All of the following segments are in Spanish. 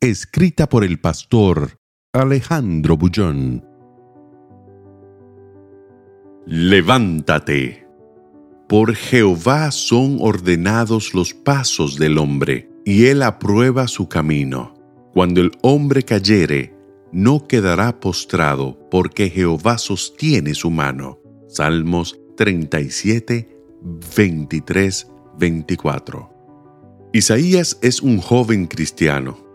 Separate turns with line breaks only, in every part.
Escrita por el pastor Alejandro Bullón. Levántate. Por Jehová son ordenados los pasos del hombre, y él aprueba su camino. Cuando el hombre cayere, no quedará postrado, porque Jehová sostiene su mano. Salmos 37, 23, 24. Isaías es un joven cristiano.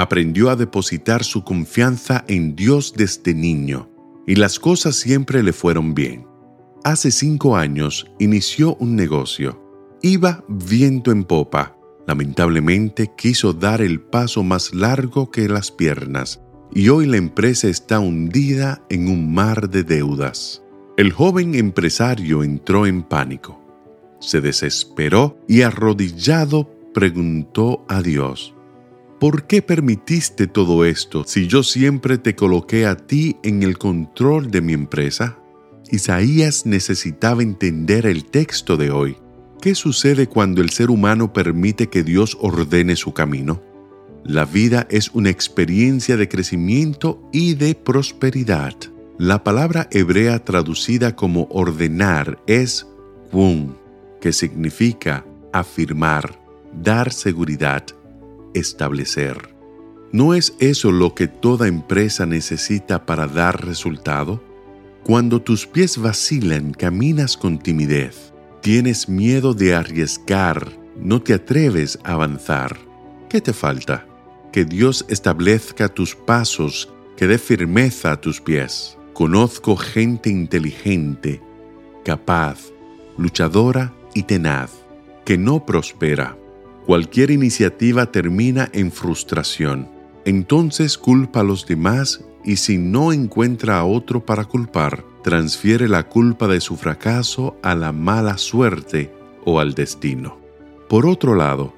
Aprendió a depositar su confianza en Dios desde niño, y las cosas siempre le fueron bien. Hace cinco años inició un negocio. Iba viento en popa. Lamentablemente quiso dar el paso más largo que las piernas, y hoy la empresa está hundida en un mar de deudas. El joven empresario entró en pánico. Se desesperó y arrodillado preguntó a Dios, ¿por qué permitiste todo esto si yo siempre te coloqué a ti en el control de mi empresa? Isaías necesitaba entender el texto de hoy. ¿Qué sucede cuando el ser humano permite que Dios ordene su camino? La vida es una experiencia de crecimiento y de prosperidad. La palabra hebrea traducida como ordenar es wun, que significa afirmar, dar seguridad, establecer. ¿No es eso lo que toda empresa necesita para dar resultado? Cuando tus pies vacilan, caminas con timidez, tienes miedo de arriesgar, no te atreves a avanzar. ¿Qué te falta? Que Dios establezca tus pasos, que dé firmeza a tus pies. Conozco gente inteligente, capaz, luchadora y tenaz, que no prospera Cualquier iniciativa termina en frustración. Entonces culpa a los demás y si no encuentra a otro para culpar, transfiere la culpa de su fracaso a la mala suerte o al destino. Por otro lado,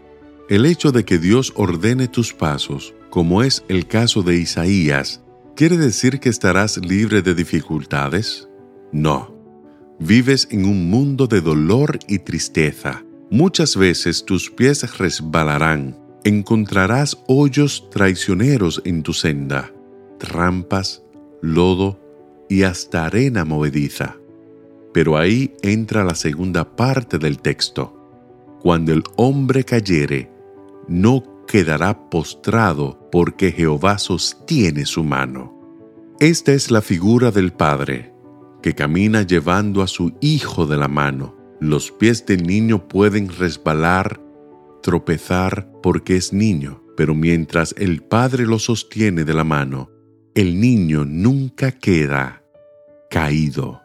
el hecho de que Dios ordene tus pasos, como es el caso de Isaías, ¿quiere decir que estarás libre de dificultades? No. Vives en un mundo de dolor y tristeza Muchas veces tus pies resbalarán, encontrarás hoyos traicioneros en tu senda, trampas, lodo y hasta arena movediza. Pero ahí entra la segunda parte del texto. Cuando el hombre cayere, no quedará postrado porque Jehová sostiene su mano. Esta es la figura del Padre, que camina llevando a su Hijo de la mano los pies del niño pueden resbalar, tropezar porque es niño, pero mientras el padre lo sostiene de la mano, el niño nunca queda caído.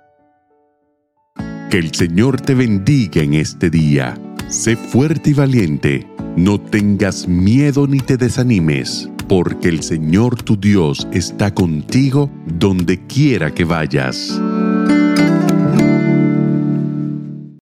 Que el Señor te bendiga en este día. Sé fuerte y valiente. No tengas miedo ni te desanimes, porque el Señor tu Dios está contigo donde quiera que vayas.